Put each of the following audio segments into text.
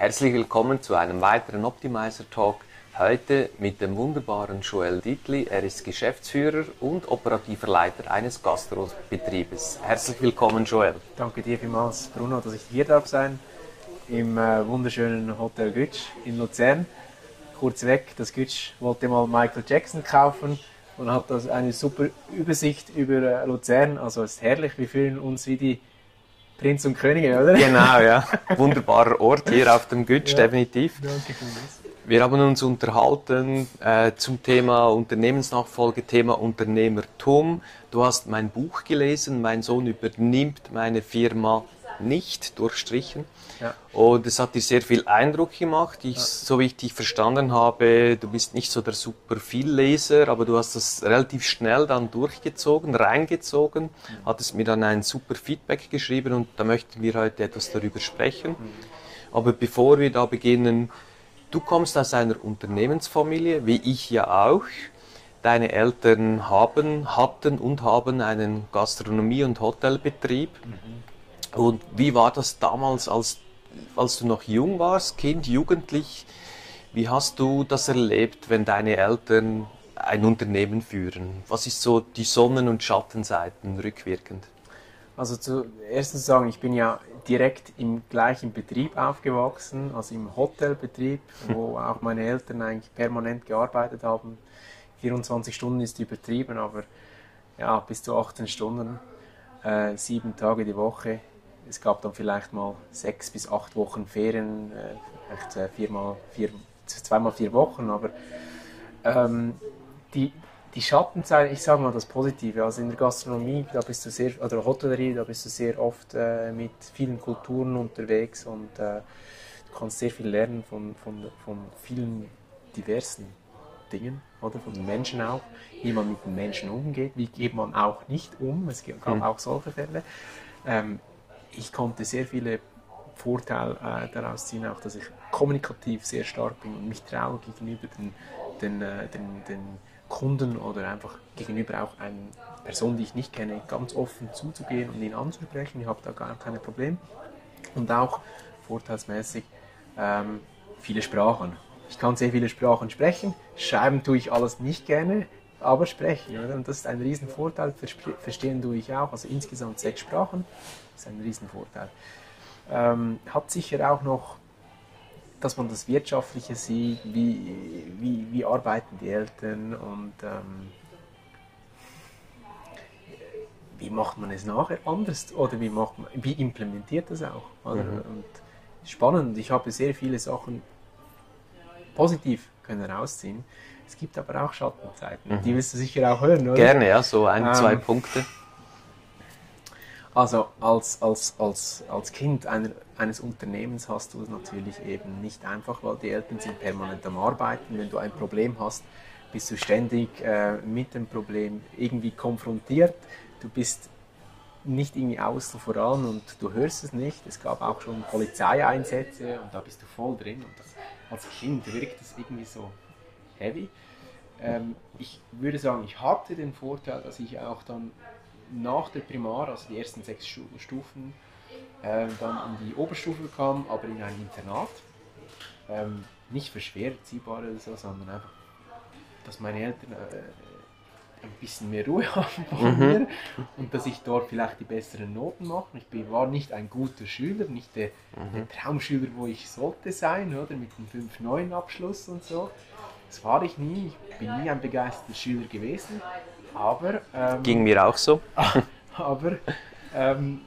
Herzlich willkommen zu einem weiteren Optimizer Talk. Heute mit dem wunderbaren Joel Dietli. Er ist Geschäftsführer und operativer Leiter eines Gastrobetriebes. Herzlich willkommen, Joel. Danke dir vielmals, Bruno, dass ich hier darf sein im äh, wunderschönen Hotel Gütsch in Luzern. Kurz weg, das Gütsch wollte mal Michael Jackson kaufen und hat das eine super Übersicht über äh, Luzern. Also es ist herrlich, wir fühlen uns wie die Prinz und Könige, oder? Genau, ja. Wunderbarer Ort hier auf dem Gütsch, ja. definitiv. Danke Wir haben uns unterhalten äh, zum Thema Unternehmensnachfolge, Thema Unternehmertum. Du hast mein Buch gelesen, mein Sohn übernimmt meine Firma nicht durchstrichen. Ja. Und es hat dir sehr viel Eindruck gemacht. Ich, ja. So wie ich dich verstanden habe, du bist nicht so der super Vielleser, aber du hast das relativ schnell dann durchgezogen, reingezogen, mhm. hattest mir dann ein super Feedback geschrieben und da möchten wir heute etwas darüber sprechen. Mhm. Aber bevor wir da beginnen, du kommst aus einer Unternehmensfamilie, wie ich ja auch. Deine Eltern haben, hatten und haben einen Gastronomie- und Hotelbetrieb. Mhm. Und wie war das damals, als als du noch jung warst, Kind, Jugendlich, wie hast du das erlebt, wenn deine Eltern ein Unternehmen führen? Was ist so die Sonnen- und Schattenseiten rückwirkend? Also zuerst zu sagen, ich bin ja direkt im gleichen Betrieb aufgewachsen, also im Hotelbetrieb, wo auch meine Eltern eigentlich permanent gearbeitet haben. 24 Stunden ist übertrieben, aber ja, bis zu 18 Stunden, äh, sieben Tage die Woche es gab dann vielleicht mal sechs bis acht Wochen Ferien, äh, vielleicht äh, viermal, vier, zweimal vier Wochen, aber ähm, die, die Schattenseite, ich sage mal das Positive, also in der Gastronomie, da bist du sehr, oder Hotellerie, da bist du sehr oft äh, mit vielen Kulturen unterwegs und äh, du kannst sehr viel lernen von, von, von vielen diversen Dingen, oder von den Menschen auch, wie man mit den Menschen umgeht, wie geht man auch nicht um, es gab mhm. auch solche Fälle. Ähm, ich konnte sehr viele Vorteile äh, daraus ziehen, auch dass ich kommunikativ sehr stark bin und mich traue gegenüber den, den, äh, den, den Kunden oder einfach gegenüber auch einer Person, die ich nicht kenne, ganz offen zuzugehen und ihn anzusprechen. Ich habe da gar keine Probleme. Und auch vorteilsmäßig ähm, viele Sprachen. Ich kann sehr viele Sprachen sprechen, schreiben tue ich alles nicht gerne, aber sprechen. Oder? Und das ist ein Riesenvorteil. Verstehen tue ich auch, also insgesamt sechs Sprachen. Das ist ein Riesenvorteil. Ähm, hat sicher auch noch, dass man das Wirtschaftliche sieht, wie, wie, wie arbeiten die Eltern und ähm, wie macht man es nachher anders oder wie, macht man, wie implementiert das auch. Mhm. Und spannend, ich habe sehr viele Sachen positiv können rausziehen. Es gibt aber auch Schattenzeiten, mhm. die wirst du sicher auch hören, oder? Gerne, ja, so ein, ähm, zwei Punkte. Also als, als, als, als Kind einer, eines Unternehmens hast du es natürlich eben nicht einfach, weil die Eltern sind permanent am Arbeiten. Wenn du ein Problem hast, bist du ständig äh, mit dem Problem irgendwie konfrontiert. Du bist nicht irgendwie außen voran und du hörst es nicht. Es gab auch schon Polizeieinsätze und da bist du voll drin. Und das, als Kind wirkt es irgendwie so heavy. Ähm, ich würde sagen, ich hatte den Vorteil, dass ich auch dann nach der Primar, also die ersten sechs Stufen, äh, dann in die Oberstufe kam, aber in ein Internat. Ähm, nicht für schwer erziehbar oder so, sondern einfach, dass meine Eltern äh, ein bisschen mehr Ruhe haben von mhm. mir und dass ich dort vielleicht die besseren Noten mache. Ich bin, war nicht ein guter Schüler, nicht der, mhm. der Traumschüler, wo ich sollte sein, oder mit dem 5-9 Abschluss und so. Das war ich nie. Ich bin nie ein begeisterter Schüler gewesen. Aber. Ähm, Ging mir auch so. aber ähm,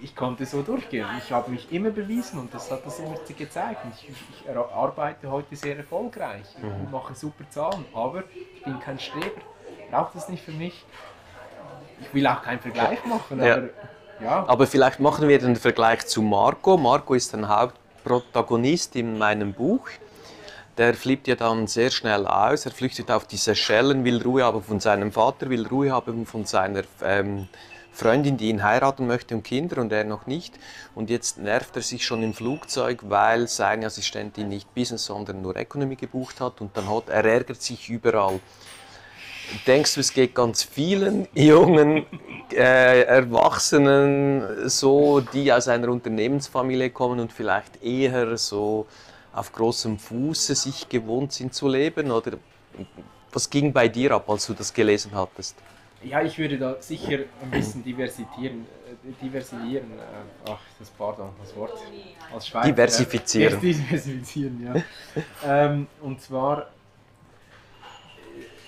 ich konnte so durchgehen. Ich habe mich immer bewiesen und das hat das immer gezeigt. Ich, ich arbeite heute sehr erfolgreich. Ich mhm. mache super Zahlen, aber ich bin kein Streber. Braucht das nicht für mich. Ich will auch keinen Vergleich machen. Ja. Aber, ja. aber vielleicht machen wir den Vergleich zu Marco. Marco ist ein Hauptprotagonist in meinem Buch der flippt ja dann sehr schnell aus. Er flüchtet auf die Seychellen, will Ruhe haben von seinem Vater, will Ruhe haben von seiner ähm, Freundin, die ihn heiraten möchte und Kinder und er noch nicht. Und jetzt nervt er sich schon im Flugzeug, weil seine Assistentin nicht Business, sondern nur Economy gebucht hat und dann hat er ärgert sich überall. denkst du, es geht ganz vielen jungen äh, Erwachsenen so, die aus einer Unternehmensfamilie kommen und vielleicht eher so auf großem Fuße sich gewohnt sind zu leben? Oder was ging bei dir ab, als du das gelesen hattest? Ja, ich würde da sicher ein bisschen diversifizieren. Äh, diversifizieren äh, ach, das pardon, das Wort. Als Schweizer, diversifizieren. diversifizieren, ja. ähm, und zwar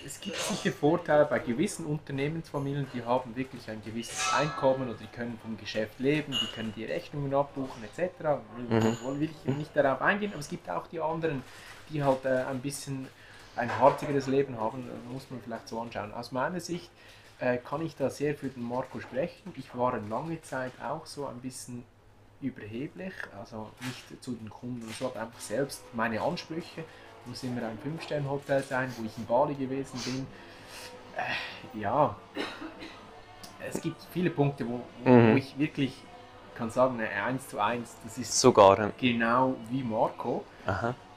es gibt sicher Vorteile bei gewissen Unternehmensfamilien, die haben wirklich ein gewisses Einkommen oder die können vom Geschäft leben, die können die Rechnungen abbuchen etc. Mhm. Will ich nicht darauf eingehen, aber es gibt auch die anderen, die halt äh, ein bisschen ein harzigeres Leben haben, muss man vielleicht so anschauen. Aus meiner Sicht äh, kann ich da sehr für den Marco sprechen. Ich war lange Zeit auch so ein bisschen überheblich, also nicht zu den Kunden und so, aber einfach selbst meine Ansprüche muss immer ein Fünf-Sterne-Hotel sein, wo ich in Bali gewesen bin. Äh, ja, es gibt viele Punkte, wo, wo, mhm. ich wirklich kann sagen, eine 1 zu 1, das ist sogar genau wie Marco.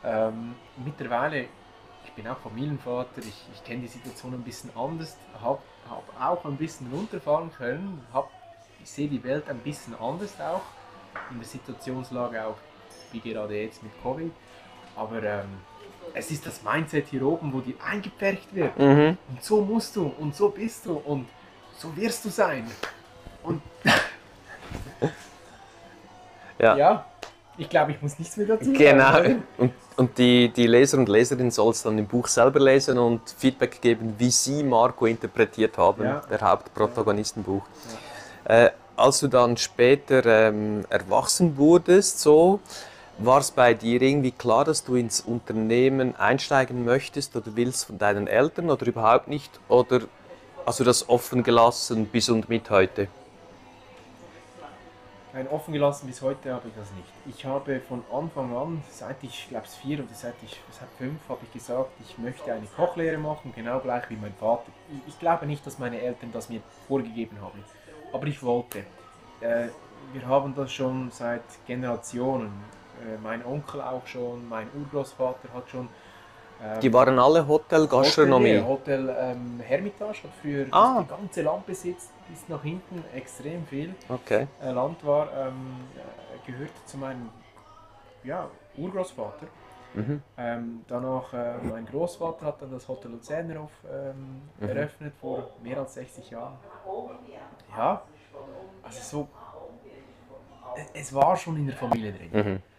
Ähm, mittlerweile, ich bin auch Familienvater, ich, ich kenne die Situation ein bisschen anders, habe hab auch ein bisschen runterfahren können, hab, ich sehe die Welt ein bisschen anders auch, in der Situationslage auch, wie gerade jetzt mit Covid. Aber ähm, es ist das Mindset hier oben, wo dir eingepfercht wird. Mhm. Und so musst du und so bist du und so wirst du sein. Und ja. ja. ich glaube, ich muss nichts mehr dazu sagen. Genau. Und, und die, die Leser und Leserinnen soll es dann im Buch selber lesen und Feedback geben, wie sie Marco interpretiert haben, ja. der Hauptprotagonistenbuch. Ja. Äh, als du dann später ähm, erwachsen wurdest, so, war es bei dir irgendwie klar, dass du ins Unternehmen einsteigen möchtest oder willst von deinen Eltern oder überhaupt nicht? Oder hast du das offen gelassen bis und mit heute? Nein, offen gelassen bis heute habe ich das nicht. Ich habe von Anfang an, seit ich glaube es vier oder seit ich seit fünf, habe ich gesagt, ich möchte eine Kochlehre machen, genau gleich wie mein Vater. Ich, ich glaube nicht, dass meine Eltern das mir vorgegeben haben, aber ich wollte. Äh, wir haben das schon seit Generationen mein Onkel auch schon, mein Urgroßvater hat schon. Ähm, die waren alle Hotelgastronomie? Hotel, Hotel ähm, Hermitage hat früher ah. die ganze Land besitzt, bis nach hinten extrem viel okay. äh, Land war, ähm, äh, gehört zu meinem ja, Urgroßvater. Mhm. Ähm, danach, äh, mein Großvater hat dann das Hotel Luzernerhof ähm, mhm. eröffnet vor mehr als 60 Jahren. Ja, also so, es war schon in der Familie drin. Mhm.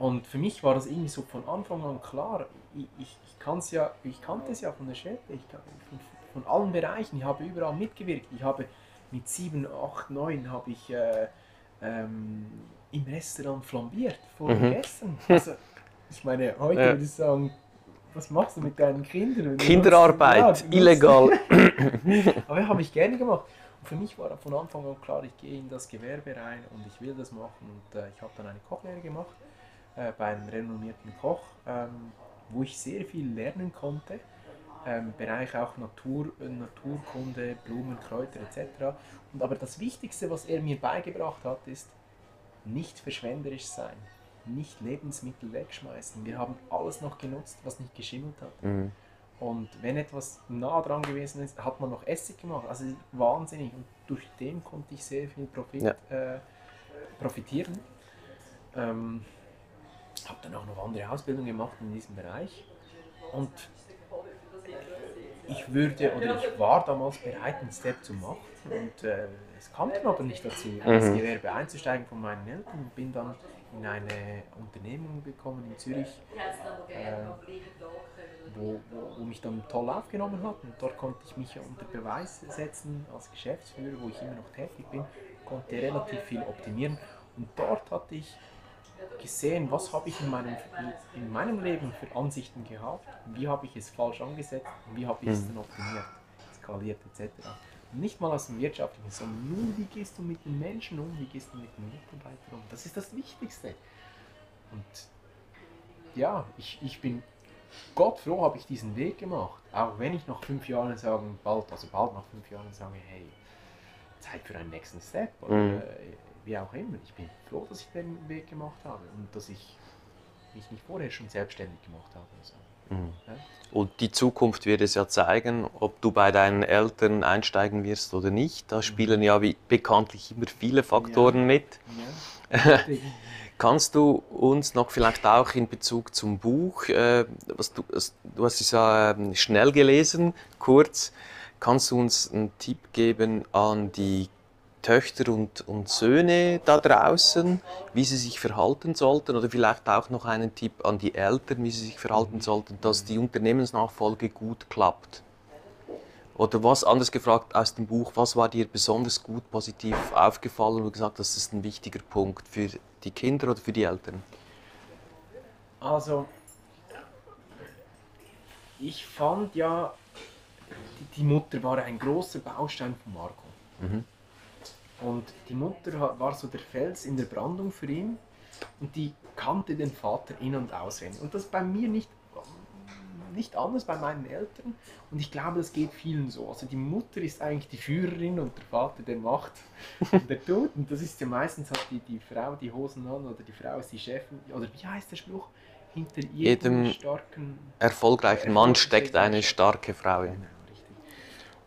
Und für mich war das irgendwie so von Anfang an klar. Ich, ich, ich, ja, ich kannte es ja von der Städte, ich, von, von allen Bereichen. Ich habe überall mitgewirkt. Ich habe mit 7, 8, 9 habe ich äh, ähm, im Restaurant flambiert vor mhm. Gästen. Also, ich meine, heute ja. würde ich sagen, was machst du mit deinen Kindern? Kinderarbeit, ja, illegal. Aber habe ich gerne gemacht. Und für mich war von Anfang an klar, ich gehe in das Gewerbe rein und ich will das machen. Und äh, ich habe dann eine Kochlehre gemacht äh, bei einem renommierten Koch, ähm, wo ich sehr viel lernen konnte. Ähm, Bereich auch Natur, Naturkunde, Blumen, Kräuter etc. Und aber das Wichtigste, was er mir beigebracht hat, ist nicht verschwenderisch sein, nicht Lebensmittel wegschmeißen. Wir haben alles noch genutzt, was nicht geschimmelt hat. Mhm. Und wenn etwas nah dran gewesen ist, hat man noch Essig gemacht. Also wahnsinnig. Und durch den konnte ich sehr viel Profit, ja. äh, profitieren. Ähm, habe dann auch noch andere Ausbildungen gemacht in diesem Bereich. Und ich würde oder ich war damals bereit, einen Step zu machen. Und äh, es kam dann aber nicht dazu, mhm. ins Gewerbe einzusteigen von meinen Eltern. Und bin dann in eine Unternehmung gekommen in Zürich, äh, wo, wo, wo, mich dann toll aufgenommen hat. Und dort konnte ich mich unter Beweis setzen als Geschäftsführer, wo ich immer noch tätig bin, konnte relativ viel optimieren. Und dort hatte ich gesehen, was habe ich in meinem, in meinem Leben für Ansichten gehabt, wie habe ich es falsch angesetzt und wie habe ich es mhm. dann optimiert, skaliert etc. Nicht mal aus dem Wirtschaftlichen, sondern nur, wie gehst du mit den Menschen um, wie gehst du mit den Mitarbeitern um. Das ist das Wichtigste. Und ja, ich, ich bin Gott froh, habe ich diesen Weg gemacht. Auch wenn ich nach fünf Jahren sagen, bald, also bald nach fünf Jahren sage, hey, Zeit für einen nächsten Step. Oder, mhm. äh, wie auch immer. Ich bin froh, dass ich den Weg gemacht habe und dass ich mich nicht vorher schon selbstständig gemacht habe. Also, mhm. ja. Und die Zukunft wird es ja zeigen, ob du bei deinen Eltern einsteigen wirst oder nicht. Da mhm. spielen ja wie bekanntlich immer viele Faktoren ja. mit. Ja. Kannst du uns noch vielleicht auch in Bezug zum Buch, äh, was du, du hast es ja äh, schnell gelesen, kurz, kannst du uns einen Tipp geben an die Töchter und, und Söhne da draußen, wie sie sich verhalten sollten oder vielleicht auch noch einen Tipp an die Eltern, wie sie sich verhalten sollten, dass die Unternehmensnachfolge gut klappt? Oder was, anders gefragt aus dem Buch, was war dir besonders gut positiv aufgefallen und gesagt, das ist ein wichtiger Punkt für die Kinder oder für die Eltern? Also, ich fand ja, die Mutter war ein großer Baustein von Marco. Mhm. Und die Mutter war so der Fels in der Brandung für ihn und die kannte den Vater in- und auswendig. Und das bei mir nicht nicht anders bei meinen Eltern und ich glaube, das geht vielen so. Also die Mutter ist eigentlich die Führerin und der Vater der macht und der tut und das ist ja meistens hat die, die Frau die Hosen an oder die Frau ist die Chefin oder wie heißt der Spruch? Hinter jedem, jedem starken, erfolgreichen Mann steckt eine starke Frau. Genau.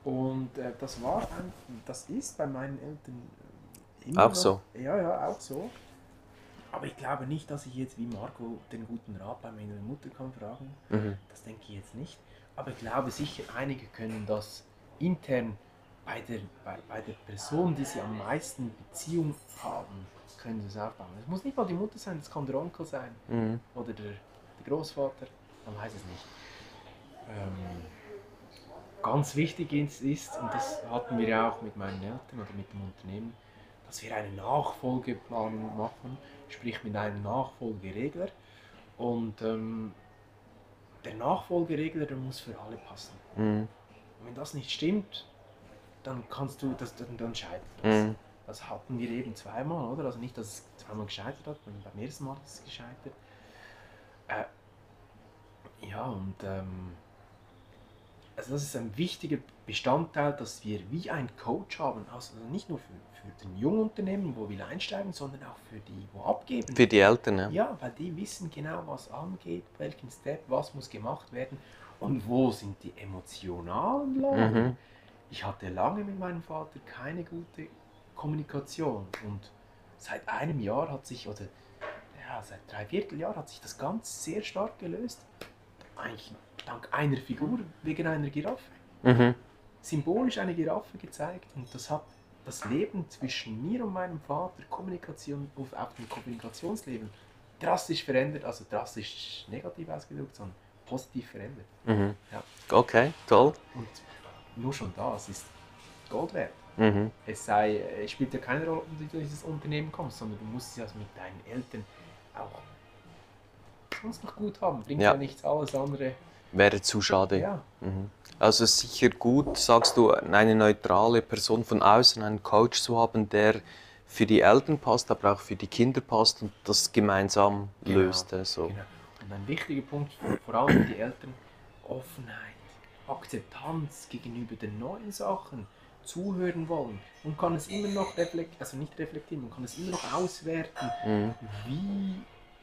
Und äh, das war, das ist bei meinen Eltern äh, immer auch noch, so. Ja, ja, auch so. Aber ich glaube nicht, dass ich jetzt wie Marco den guten Rat bei meiner Mutter kann fragen. Mhm. Das denke ich jetzt nicht. Aber ich glaube sicher, einige können das intern bei der, bei, bei der Person, die sie am meisten Beziehung haben, können sie es aufbauen. Es muss nicht mal die Mutter sein, es kann der Onkel sein mhm. oder der, der Großvater, man weiß es nicht. Ähm, ganz wichtig ist, und das hatten wir ja auch mit meinen Eltern oder mit dem Unternehmen, dass wir eine Nachfolgeplanung machen sprich mit einem Nachfolgeregler. Und ähm, der Nachfolgeregler, der muss für alle passen. Mhm. Und wenn das nicht stimmt, dann kannst du, das, dann, dann scheitert das. Mhm. Das hatten wir eben zweimal, oder? Also nicht, dass es zweimal gescheitert hat, beim ersten Mal ist es gescheitert. Äh, ja, und ähm, also das ist ein wichtiger Bestandteil, dass wir wie ein Coach haben, also nicht nur für, für den jungen Unternehmen, wo wir einsteigen, sondern auch für die, wo abgeben. Für die Eltern, ja. Ja, weil die wissen genau, was angeht, welchen Step, was muss gemacht werden und wo sind die emotionalen Lagen. Mhm. Ich hatte lange mit meinem Vater keine gute Kommunikation und seit einem Jahr hat sich, oder ja, seit drei Vierteljahr hat sich das ganz sehr stark gelöst. Eigentlich dank einer Figur, wegen einer Giraffe. Mhm. Symbolisch eine Giraffe gezeigt und das hat das Leben zwischen mir und meinem Vater, Kommunikation auf, auf dem Kommunikationsleben, drastisch verändert, also drastisch negativ ausgedrückt, sondern positiv verändert. Mhm. Ja. Okay, toll. Und nur schon das ist Gold wert. Mhm. Es, sei, es spielt ja keine Rolle, ob du durch dieses Unternehmen kommst, sondern du musst es ja mit deinen Eltern auch sonst noch gut haben. Bringt ja, ja nichts alles andere Wäre zu schade. Ja. Mhm. Also sicher gut, sagst du, eine neutrale Person von außen, einen Coach zu haben, der für die Eltern passt, aber auch für die Kinder passt und das gemeinsam genau. löst. Also. Genau. Und ein wichtiger Punkt, vor allem die Eltern, Offenheit, Akzeptanz gegenüber den neuen Sachen, zuhören wollen. Man kann es immer noch reflektieren, also nicht reflektieren, man kann es immer noch auswerten. Mhm. Wie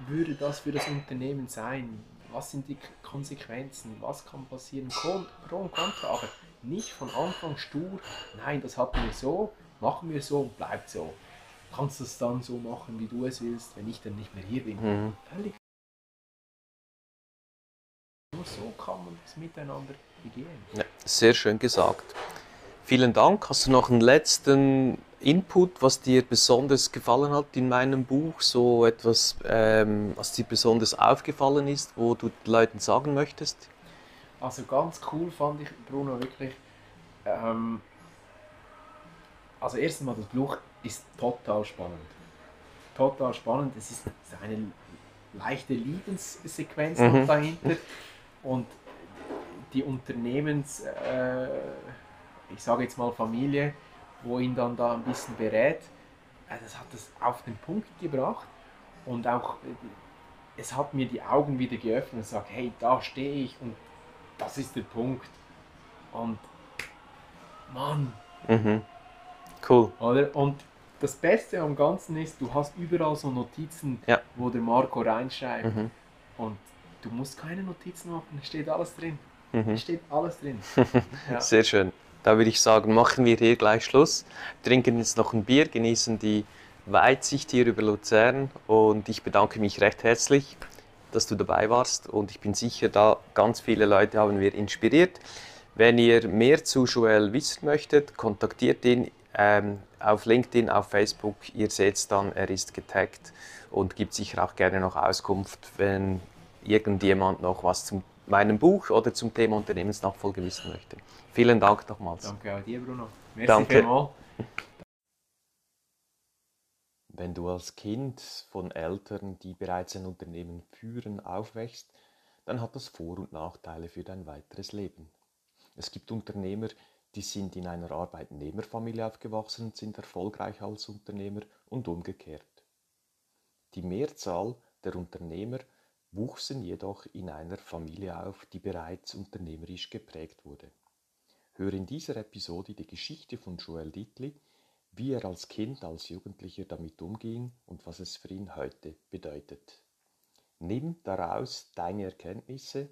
würde das für das Unternehmen sein? was sind die Konsequenzen, was kann passieren, Pro und Contra, aber nicht von Anfang stur, nein, das hatten wir so, machen wir so und bleibt so. Du kannst es dann so machen, wie du es willst, wenn ich dann nicht mehr hier bin. Mhm. Völlig. Nur so kann man das miteinander begehen. Ja, sehr schön gesagt. Vielen Dank. Hast du noch einen letzten Input, was dir besonders gefallen hat in meinem Buch? So etwas, ähm, was dir besonders aufgefallen ist, wo du den Leuten sagen möchtest? Also ganz cool fand ich, Bruno, wirklich. Ähm, also erstens mal, das Buch ist total spannend. Total spannend. Es ist eine leichte Liebenssequenz mhm. dahinter. Und die Unternehmens... Äh, ich sage jetzt mal Familie, wo ihn dann da ein bisschen berät. Äh, das hat es auf den Punkt gebracht und auch äh, es hat mir die Augen wieder geöffnet und sagt, hey, da stehe ich und das ist der Punkt. Und Mann. Mhm. Cool. Oder? Und das Beste am Ganzen ist, du hast überall so Notizen, ja. wo der Marco reinschreibt. Mhm. Und du musst keine Notizen machen, es steht alles drin. Mhm. Es steht alles drin. Ja. Sehr schön. Da würde ich sagen, machen wir hier gleich Schluss. Trinken jetzt noch ein Bier, genießen die Weitsicht hier über Luzern und ich bedanke mich recht herzlich, dass du dabei warst und ich bin sicher, da ganz viele Leute haben wir inspiriert. Wenn ihr mehr zu Joel wissen möchtet, kontaktiert ihn ähm, auf LinkedIn, auf Facebook. Ihr seht dann, er ist getaggt und gibt sicher auch gerne noch Auskunft, wenn irgendjemand noch was zu meinem Buch oder zum Thema Unternehmensnachfolge wissen möchte. Vielen Dank nochmals. Danke auch dir, Bruno. Merci Danke. Wenn du als Kind von Eltern, die bereits ein Unternehmen führen, aufwächst, dann hat das Vor- und Nachteile für dein weiteres Leben. Es gibt Unternehmer, die sind in einer Arbeitnehmerfamilie aufgewachsen und sind erfolgreich als Unternehmer und umgekehrt. Die Mehrzahl der Unternehmer wuchsen jedoch in einer Familie auf, die bereits unternehmerisch geprägt wurde. Höre in dieser Episode die Geschichte von Joel Dietli, wie er als Kind, als Jugendlicher damit umging und was es für ihn heute bedeutet. Nimm daraus deine Erkenntnisse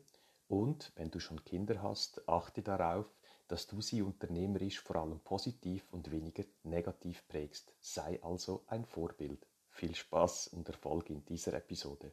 und, wenn du schon Kinder hast, achte darauf, dass du sie unternehmerisch vor allem positiv und weniger negativ prägst. Sei also ein Vorbild. Viel Spaß und Erfolg in dieser Episode.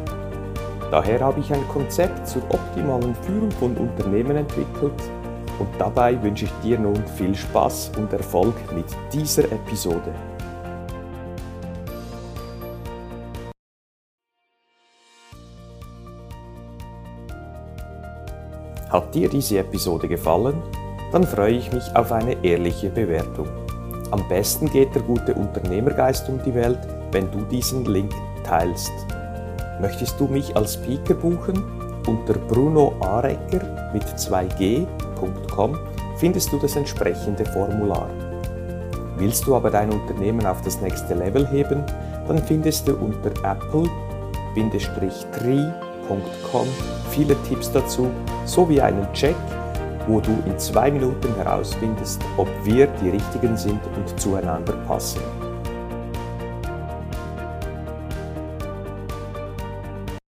Daher habe ich ein Konzept zur optimalen Führung von Unternehmen entwickelt und dabei wünsche ich dir nun viel Spaß und Erfolg mit dieser Episode. Hat dir diese Episode gefallen? Dann freue ich mich auf eine ehrliche Bewertung. Am besten geht der gute Unternehmergeist um die Welt, wenn du diesen Link teilst. Möchtest du mich als Speaker buchen? Unter brunoarecker mit 2g.com findest du das entsprechende Formular. Willst du aber dein Unternehmen auf das nächste Level heben, dann findest du unter apple-tree.com viele Tipps dazu sowie einen Check, wo du in zwei Minuten herausfindest, ob wir die richtigen sind und zueinander passen.